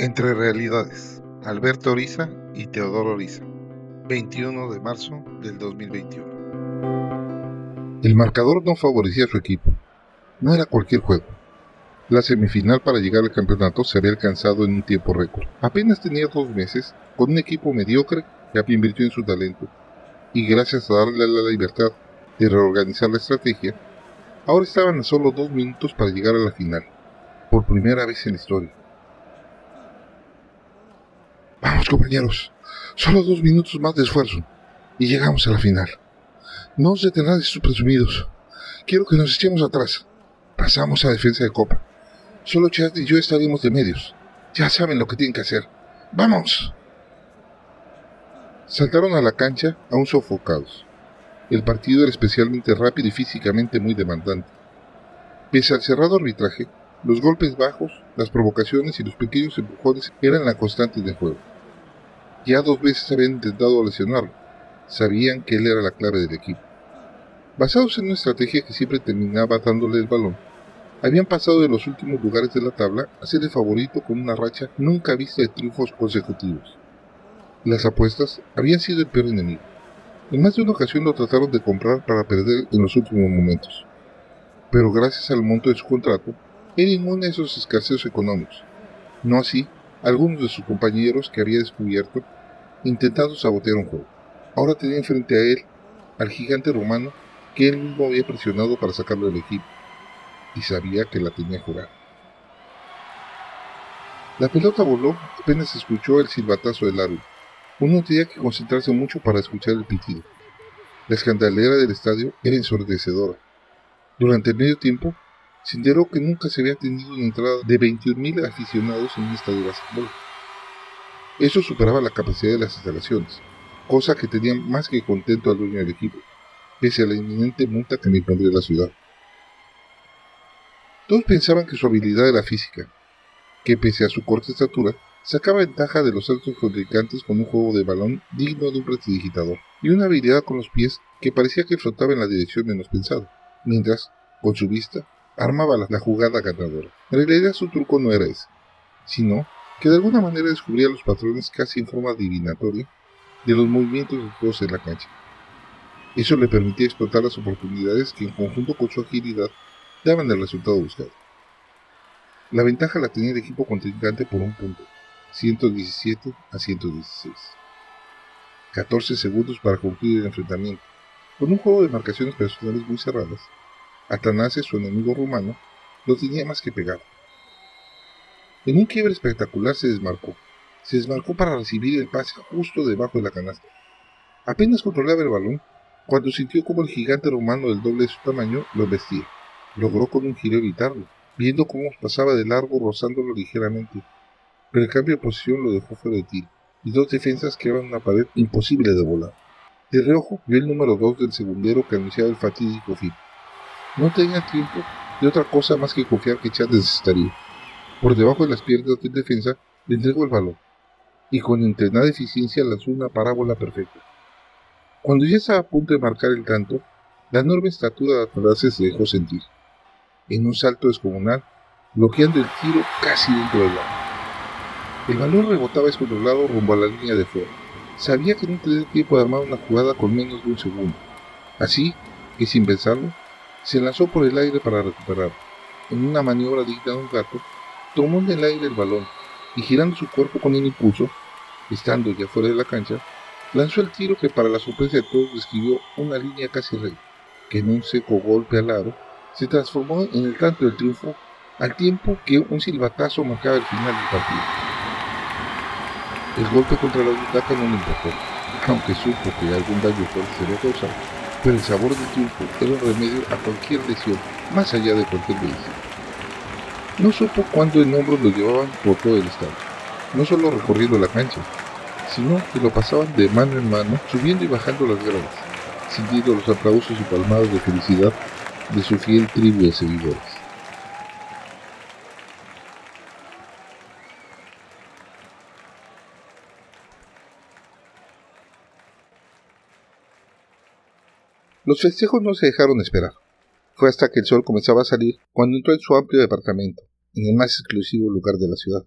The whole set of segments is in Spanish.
Entre realidades, Alberto Oriza y Teodoro Oriza, 21 de marzo del 2021. El marcador no favorecía a su equipo. No era cualquier juego. La semifinal para llegar al campeonato se había alcanzado en un tiempo récord. Apenas tenía dos meses, con un equipo mediocre que invirtió en su talento, y gracias a darle la libertad de reorganizar la estrategia, ahora estaban a solo dos minutos para llegar a la final, por primera vez en la historia. Compañeros, solo dos minutos más de esfuerzo y llegamos a la final. No os detendrán estos presumidos. Quiero que nos echemos atrás. Pasamos a defensa de copa. Solo Chad y yo estaremos de medios. Ya saben lo que tienen que hacer. ¡Vamos! Saltaron a la cancha aún sofocados. El partido era especialmente rápido y físicamente muy demandante. Pese al cerrado arbitraje, los golpes bajos, las provocaciones y los pequeños empujones eran la constante del juego. Ya dos veces habían intentado lesionarlo. Sabían que él era la clave del equipo. Basados en una estrategia que siempre terminaba dándole el balón, habían pasado de los últimos lugares de la tabla a ser el favorito con una racha nunca vista de triunfos consecutivos. Las apuestas habían sido el peor enemigo. En más de una ocasión lo trataron de comprar para perder en los últimos momentos. Pero gracias al monto de su contrato, era inmune a esos escaseos económicos. No así algunos de sus compañeros que había descubierto intentando sabotear un juego. Ahora tenía enfrente a él al gigante romano que él mismo había presionado para sacarlo del equipo y sabía que la tenía jurada. La pelota voló apenas escuchó el silbatazo del árbol. Uno tenía que concentrarse mucho para escuchar el pitido. La escandalera del estadio era ensordecedora. Durante el medio tiempo, se enteró que nunca se había tenido una entrada de 21.000 aficionados en un estadio de básquetbol. Eso superaba la capacidad de las instalaciones, cosa que tenía más que contento al dueño del equipo, pese a la inminente multa que me impondría la ciudad. Todos pensaban que su habilidad era física, que pese a su corta estatura, sacaba ventaja de los altos contrincantes con un juego de balón digno de un prestidigitador, y una habilidad con los pies que parecía que flotaba en la dirección menos pensada, mientras, con su vista, armaba la, jugada ganadora. En realidad su truco no era ese, sino que de alguna manera descubría los patrones casi en forma adivinatoria de los movimientos de todos en la cancha. Eso le permitía explotar las oportunidades que en conjunto con su agilidad daban el resultado buscado. La ventaja la tenía el equipo contrincante por un punto, 117 a 116. 14 segundos para concluir el enfrentamiento. Con un juego de marcaciones personales muy cerradas, Atanase, su enemigo rumano, lo tenía más que pegado. En un quiebre espectacular se desmarcó. Se desmarcó para recibir el pase justo debajo de la canasta. Apenas controlaba el balón cuando sintió como el gigante romano del doble de su tamaño lo vestía. Logró con un giro evitarlo, viendo cómo pasaba de largo rozándolo ligeramente, pero el cambio de posición lo dejó fuera de tiro, y dos defensas eran una pared imposible de volar. De reojo vio el número 2 del segundero que anunciaba el fatídico fin. No tenía tiempo de otra cosa más que confiar que Chad necesitaría. Por debajo de las piernas de defensa le entregó el balón y con entrenada eficiencia lanzó una parábola perfecta. Cuando ya estaba a punto de marcar el tanto, la enorme estatura de Atalase se dejó sentir. En un salto descomunal, bloqueando el tiro casi dentro del agua. El balón rebotaba descontrolado rumbo a la línea de fuera. Sabía que no tenía tiempo de armar una jugada con menos de un segundo. Así que sin pensarlo, se lanzó por el aire para recuperarlo. En una maniobra digna de un gato, tomó en el aire el balón y girando su cuerpo con el impulso, estando ya fuera de la cancha, lanzó el tiro que para la sorpresa de todos describió una línea casi recta, que en un seco golpe al aro se transformó en el tanto del triunfo al tiempo que un silbatazo marcaba el final del partido. El golpe contra la butaca no le importó, aunque supo que algún daño fuerte se había causado pero el sabor del triunfo era un remedio a cualquier lesión, más allá de cualquier medicina. No supo cuándo en hombros lo llevaban por todo el estado, no solo recorriendo la cancha, sino que lo pasaban de mano en mano, subiendo y bajando las gradas, sintiendo los aplausos y palmadas de felicidad de su fiel tribu de seguidores. Los festejos no se dejaron esperar. Fue hasta que el sol comenzaba a salir cuando entró en su amplio departamento, en el más exclusivo lugar de la ciudad.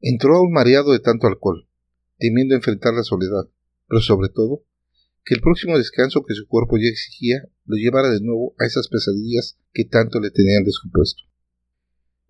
Entró aún mareado de tanto alcohol, temiendo enfrentar la soledad, pero sobre todo, que el próximo descanso que su cuerpo ya exigía lo llevara de nuevo a esas pesadillas que tanto le tenían descompuesto.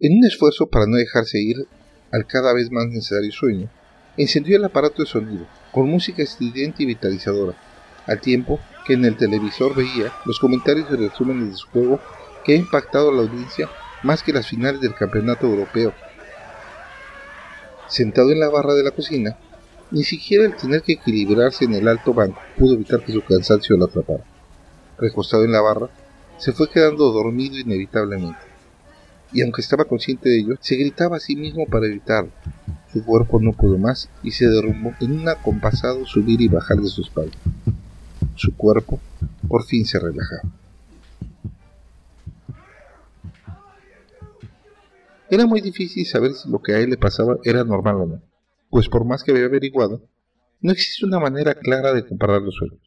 En un esfuerzo para no dejarse ir al cada vez más necesario sueño, encendió el aparato de sonido, con música estridente y vitalizadora, al tiempo que en el televisor veía los comentarios y resúmenes de su juego que ha impactado a la audiencia más que las finales del campeonato europeo. Sentado en la barra de la cocina, ni siquiera el tener que equilibrarse en el alto banco pudo evitar que su cansancio lo atrapara. Recostado en la barra, se fue quedando dormido inevitablemente. Y aunque estaba consciente de ello, se gritaba a sí mismo para evitarlo. Su cuerpo no pudo más y se derrumbó en un acompasado subir y bajar de su espalda. Su cuerpo por fin se relajaba. Era muy difícil saber si lo que a él le pasaba era normal o no, pues por más que había averiguado, no existe una manera clara de comparar los sueños.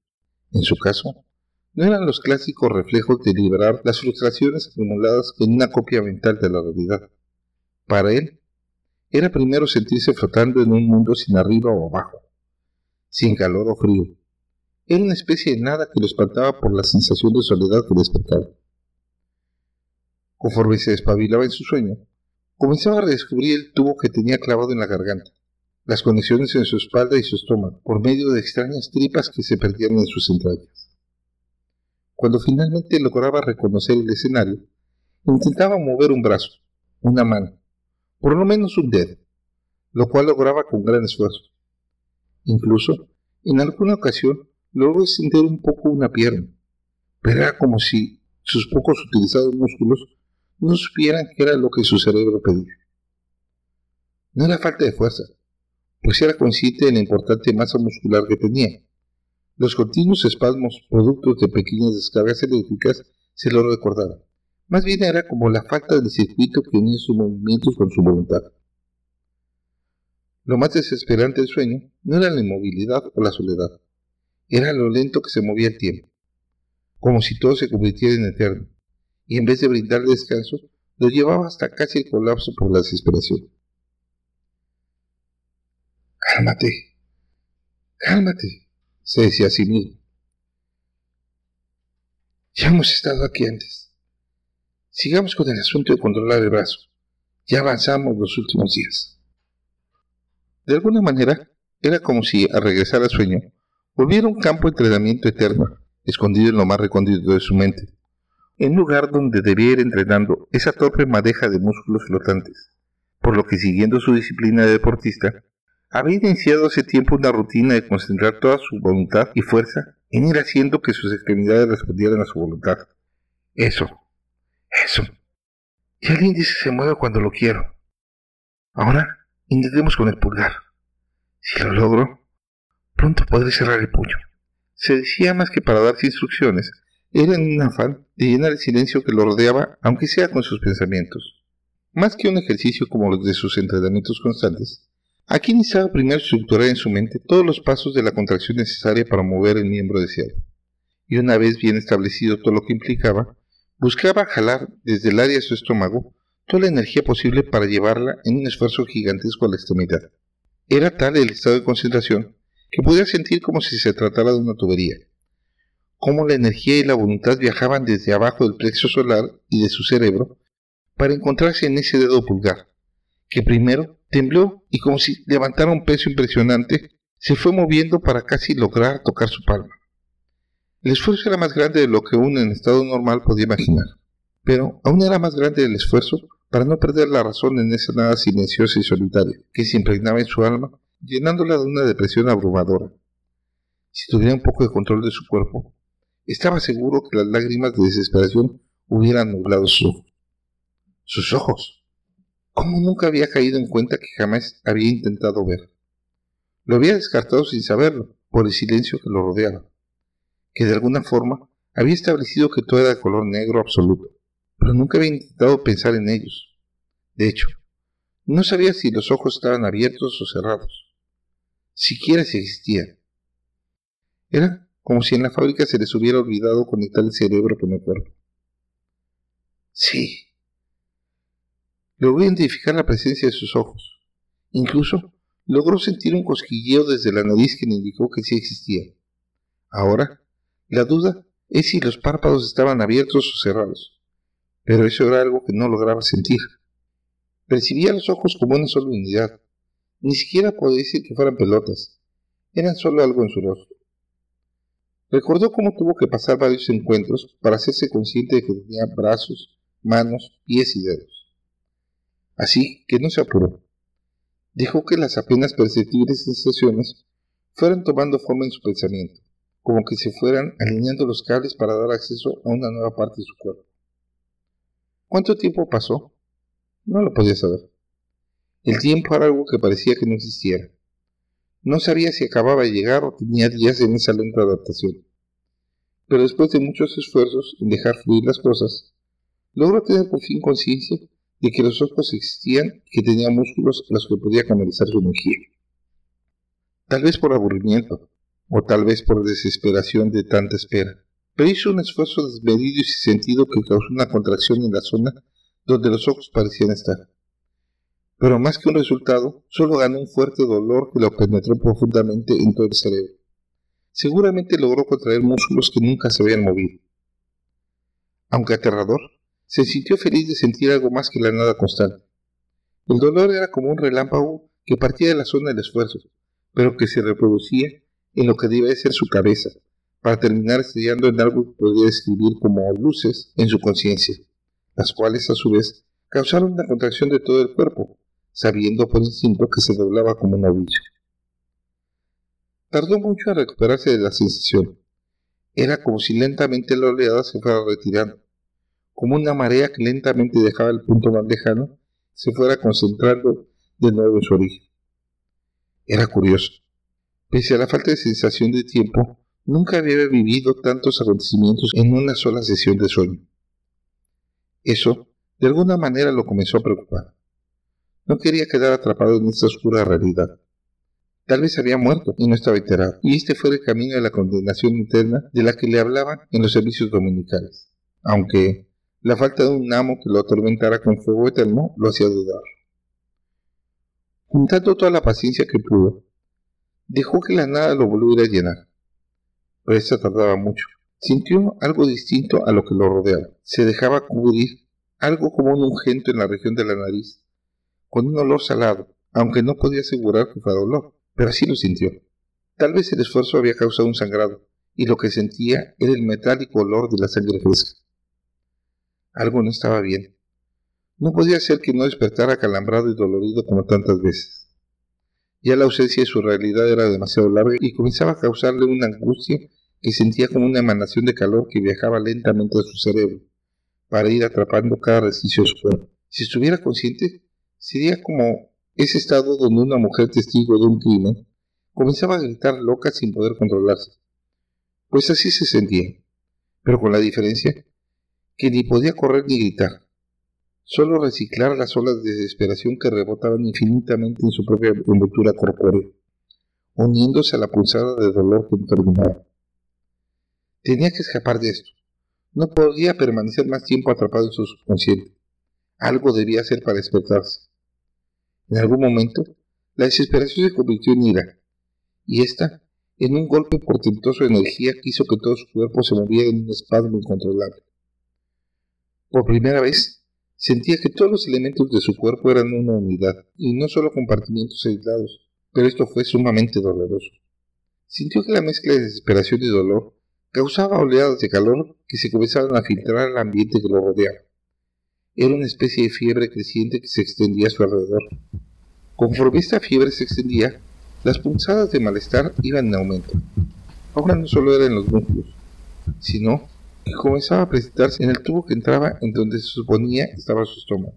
En su caso, no eran los clásicos reflejos de liberar las frustraciones acumuladas en una copia mental de la realidad. Para él, era primero sentirse flotando en un mundo sin arriba o abajo, sin calor o frío. Era una especie de nada que lo espantaba por la sensación de soledad que despertaba. Conforme se despabilaba en su sueño, comenzaba a redescubrir el tubo que tenía clavado en la garganta, las conexiones en su espalda y su estómago, por medio de extrañas tripas que se perdían en sus entrañas. Cuando finalmente lograba reconocer el escenario, intentaba mover un brazo, una mano, por lo menos un dedo, lo cual lograba con gran esfuerzo. Incluso, en alguna ocasión, logró extender un poco una pierna, pero era como si sus pocos utilizados músculos no supieran qué era lo que su cerebro pedía. No era falta de fuerza, pues era consciente de la importante masa muscular que tenía. Los continuos espasmos, productos de pequeñas descargas eléctricas, se lo recordaban. Más bien era como la falta del circuito que unía sus movimientos con su voluntad. Lo más desesperante del sueño no era la inmovilidad o la soledad, era lo lento que se movía el tiempo, como si todo se convirtiera en eterno, y en vez de brindarle descanso, lo llevaba hasta casi el colapso por la desesperación. Cálmate, cálmate, se decía a sí mismo. Ya hemos estado aquí antes. Sigamos con el asunto de controlar el brazo. Ya avanzamos los últimos días. De alguna manera, era como si, al regresar al sueño, volviera un campo de entrenamiento eterno, escondido en lo más recóndito de su mente, en lugar donde debía ir entrenando esa torpe madeja de músculos flotantes, por lo que siguiendo su disciplina de deportista, había iniciado hace tiempo una rutina de concentrar toda su voluntad y fuerza en ir haciendo que sus extremidades respondieran a su voluntad. Eso, eso. Y el índice se mueve cuando lo quiero. Ahora intentemos con el pulgar. Si lo logro, pronto podré cerrar el puño. Se decía más que para darse instrucciones, era en un afán de llenar el silencio que lo rodeaba, aunque sea con sus pensamientos. Más que un ejercicio como los de sus entrenamientos constantes, aquí necesitaba primero estructurar en su mente todos los pasos de la contracción necesaria para mover el miembro deseado. Y una vez bien establecido todo lo que implicaba, buscaba jalar desde el área de su estómago toda la energía posible para llevarla en un esfuerzo gigantesco a la extremidad. Era tal el estado de concentración que podía sentir como si se tratara de una tubería cómo la energía y la voluntad viajaban desde abajo del plexo solar y de su cerebro para encontrarse en ese dedo pulgar, que primero tembló y como si levantara un peso impresionante, se fue moviendo para casi lograr tocar su palma. El esfuerzo era más grande de lo que uno en estado normal podía imaginar, pero aún era más grande el esfuerzo para no perder la razón en esa nada silenciosa y solitaria que se impregnaba en su alma, llenándola de una depresión abrumadora. Si tuviera un poco de control de su cuerpo, estaba seguro que las lágrimas de desesperación hubieran nublado sus ojos. Sus ojos. ¿Cómo nunca había caído en cuenta que jamás había intentado ver? Lo había descartado sin saberlo, por el silencio que lo rodeaba, que de alguna forma había establecido que todo era de color negro absoluto, pero nunca había intentado pensar en ellos. De hecho, no sabía si los ojos estaban abiertos o cerrados, siquiera si existían. Era como si en la fábrica se les hubiera olvidado conectar el cerebro con el cuerpo. Sí. Logró identificar la presencia de sus ojos, Incluso logró sentir un cosquilleo desde la nariz que le indicó que sí existía. Ahora, la duda es si los párpados estaban abiertos o cerrados, pero eso era algo que no lograba sentir. Percibía los ojos como una sola unidad. Ni siquiera podía decir que fueran pelotas. Eran solo algo en su rostro. Recordó cómo tuvo que pasar varios encuentros para hacerse consciente de que tenía brazos, manos, pies y dedos. Así que no se apuró. Dejó que las apenas perceptibles sensaciones fueran tomando forma en su pensamiento, como que se fueran alineando los cables para dar acceso a una nueva parte de su cuerpo. ¿Cuánto tiempo pasó? No lo podía saber. El tiempo era algo que parecía que no existiera. No sabía si acababa de llegar o tenía días en esa lenta adaptación. Pero después de muchos esfuerzos en dejar fluir las cosas, logró tener por fin conciencia de que los ojos existían y que tenía músculos a los que podía canalizar su energía. Tal vez por aburrimiento, o tal vez por desesperación de tanta espera, pero hizo un esfuerzo desmedido y sin sentido que causó una contracción en la zona donde los ojos parecían estar pero más que un resultado, solo ganó un fuerte dolor que lo penetró profundamente en todo el cerebro. Seguramente logró contraer músculos que nunca se habían movido. Aunque aterrador, se sintió feliz de sentir algo más que la nada constante. El dolor era como un relámpago que partía de la zona del esfuerzo, pero que se reproducía en lo que debía ser su cabeza, para terminar estrellando en algo que podría describir como luces en su conciencia, las cuales a su vez causaron una contracción de todo el cuerpo, sabiendo por instinto que se doblaba como un ovillo. Tardó mucho en recuperarse de la sensación. Era como si lentamente la oleada se fuera retirando, como una marea que lentamente dejaba el punto más lejano, se fuera concentrando de nuevo en su origen. Era curioso. Pese a la falta de sensación de tiempo, nunca había vivido tantos acontecimientos en una sola sesión de sueño. Eso, de alguna manera, lo comenzó a preocupar. No quería quedar atrapado en esta oscura realidad. Tal vez había muerto y no estaba enterado, y este fue el camino de la condenación interna de la que le hablaban en los servicios dominicales, aunque la falta de un amo que lo atormentara con fuego eterno lo hacía dudar. Juntando toda la paciencia que pudo, dejó que la nada lo volviera a llenar. Pero esta tardaba mucho. Sintió algo distinto a lo que lo rodeaba. Se dejaba cubrir algo como un ungento en la región de la nariz con un olor salado, aunque no podía asegurar que fuera dolor, pero así lo sintió. Tal vez el esfuerzo había causado un sangrado, y lo que sentía era el metálico olor de la sangre fresca. Algo no estaba bien. No podía ser que no despertara calambrado y dolorido como tantas veces. Ya la ausencia de su realidad era demasiado larga y comenzaba a causarle una angustia que sentía como una emanación de calor que viajaba lentamente a su cerebro, para ir atrapando cada resquicio de su cuerpo. Si estuviera consciente, Sería como ese estado donde una mujer testigo de un crimen comenzaba a gritar loca sin poder controlarse. Pues así se sentía, pero con la diferencia que ni podía correr ni gritar, solo reciclar las olas de desesperación que rebotaban infinitamente en su propia envoltura corpórea, uniéndose a la pulsada de dolor que terminaba. Tenía que escapar de esto. No podía permanecer más tiempo atrapado en su subconsciente. Algo debía hacer para despertarse. En algún momento, la desesperación se convirtió en ira, y ésta, en un golpe portentoso de energía que hizo que todo su cuerpo se moviera en un espasmo incontrolable. Por primera vez, sentía que todos los elementos de su cuerpo eran una unidad, y no solo compartimientos aislados, pero esto fue sumamente doloroso. Sintió que la mezcla de desesperación y dolor causaba oleadas de calor que se comenzaban a filtrar al ambiente que lo rodeaba. Era una especie de fiebre creciente que se extendía a su alrededor. Conforme esta fiebre se extendía, las punzadas de malestar iban en aumento. Ahora no solo era en los músculos, sino que comenzaba a presentarse en el tubo que entraba en donde se suponía estaba su estómago,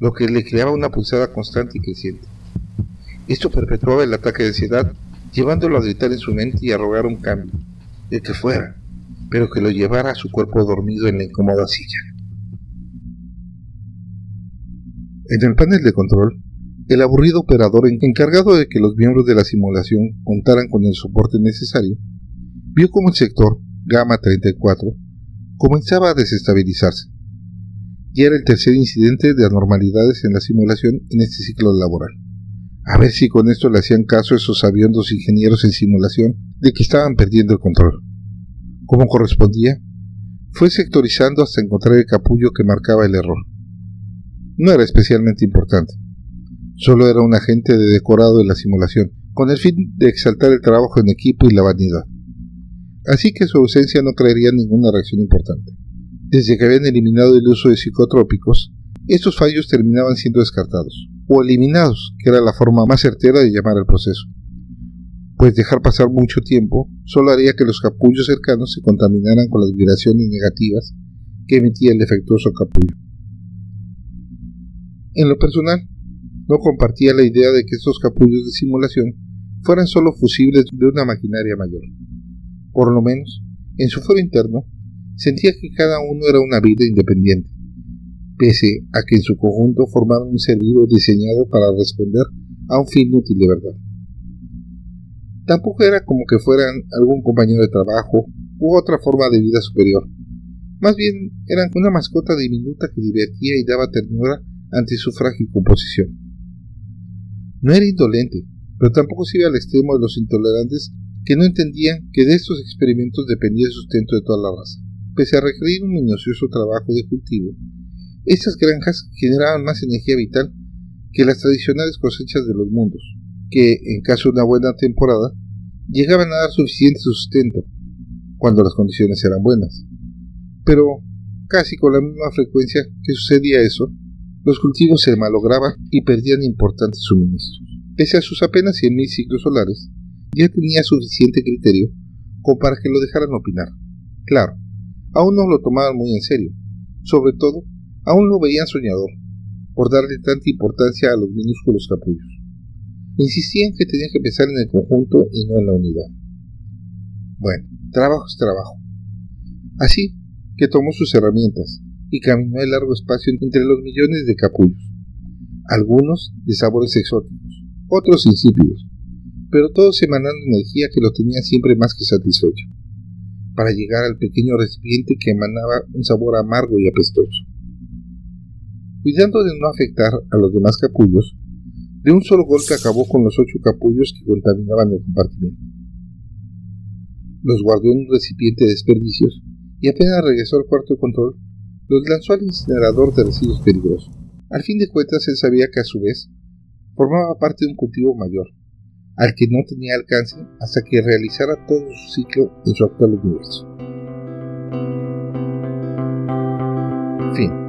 lo que le creaba una pulsada constante y creciente. Esto perpetuaba el ataque de ansiedad, llevándolo a gritar en su mente y a rogar un cambio, el que fuera, pero que lo llevara a su cuerpo dormido en la incómoda silla. En el panel de control, el aburrido operador encargado de que los miembros de la simulación contaran con el soporte necesario, vio como el sector Gamma 34 comenzaba a desestabilizarse. Y era el tercer incidente de anormalidades en la simulación en este ciclo laboral. A ver si con esto le hacían caso a esos sabiondos ingenieros en simulación de que estaban perdiendo el control. Como correspondía, fue sectorizando hasta encontrar el capullo que marcaba el error. No era especialmente importante. Solo era un agente de decorado de la simulación, con el fin de exaltar el trabajo en equipo y la vanidad. Así que su ausencia no traería ninguna reacción importante. Desde que habían eliminado el uso de psicotrópicos, estos fallos terminaban siendo descartados, o eliminados, que era la forma más certera de llamar al proceso. Pues dejar pasar mucho tiempo solo haría que los capullos cercanos se contaminaran con las vibraciones negativas que emitía el defectuoso capullo. En lo personal, no compartía la idea de que estos capullos de simulación fueran solo fusibles de una maquinaria mayor. Por lo menos, en su foro interno, sentía que cada uno era una vida independiente, pese a que en su conjunto formaban un servidor diseñado para responder a un fin útil de verdad. Tampoco era como que fueran algún compañero de trabajo u otra forma de vida superior. Más bien eran una mascota diminuta que divertía y daba ternura ante su frágil composición. No era indolente, pero tampoco se iba al extremo de los intolerantes que no entendían que de estos experimentos dependía el sustento de toda la raza. Pese a requerir un minucioso trabajo de cultivo, estas granjas generaban más energía vital que las tradicionales cosechas de los mundos, que, en caso de una buena temporada, llegaban a dar suficiente sustento, cuando las condiciones eran buenas. Pero, casi con la misma frecuencia que sucedía eso, los cultivos se malograban y perdían importantes suministros. Pese a sus apenas 100.000 ciclos solares, ya tenía suficiente criterio como para que lo dejaran opinar. Claro, aún no lo tomaban muy en serio. Sobre todo, aún lo veían soñador, por darle tanta importancia a los minúsculos capullos. Insistían que tenía que pensar en el conjunto y no en la unidad. Bueno, trabajo es trabajo. Así que tomó sus herramientas y caminó el largo espacio entre los millones de capullos, algunos de sabores exóticos, otros insípidos, pero todos emanando energía que lo tenía siempre más que satisfecho, para llegar al pequeño recipiente que emanaba un sabor amargo y apestoso. Cuidando de no afectar a los demás capullos, de un solo golpe acabó con los ocho capullos que contaminaban el compartimiento. Los guardó en un recipiente de desperdicios y apenas regresó al cuarto control, los lanzó al incinerador de residuos peligrosos. Al fin de cuentas, él sabía que a su vez formaba parte de un cultivo mayor, al que no tenía alcance hasta que realizara todo su ciclo en su actual universo. Fin.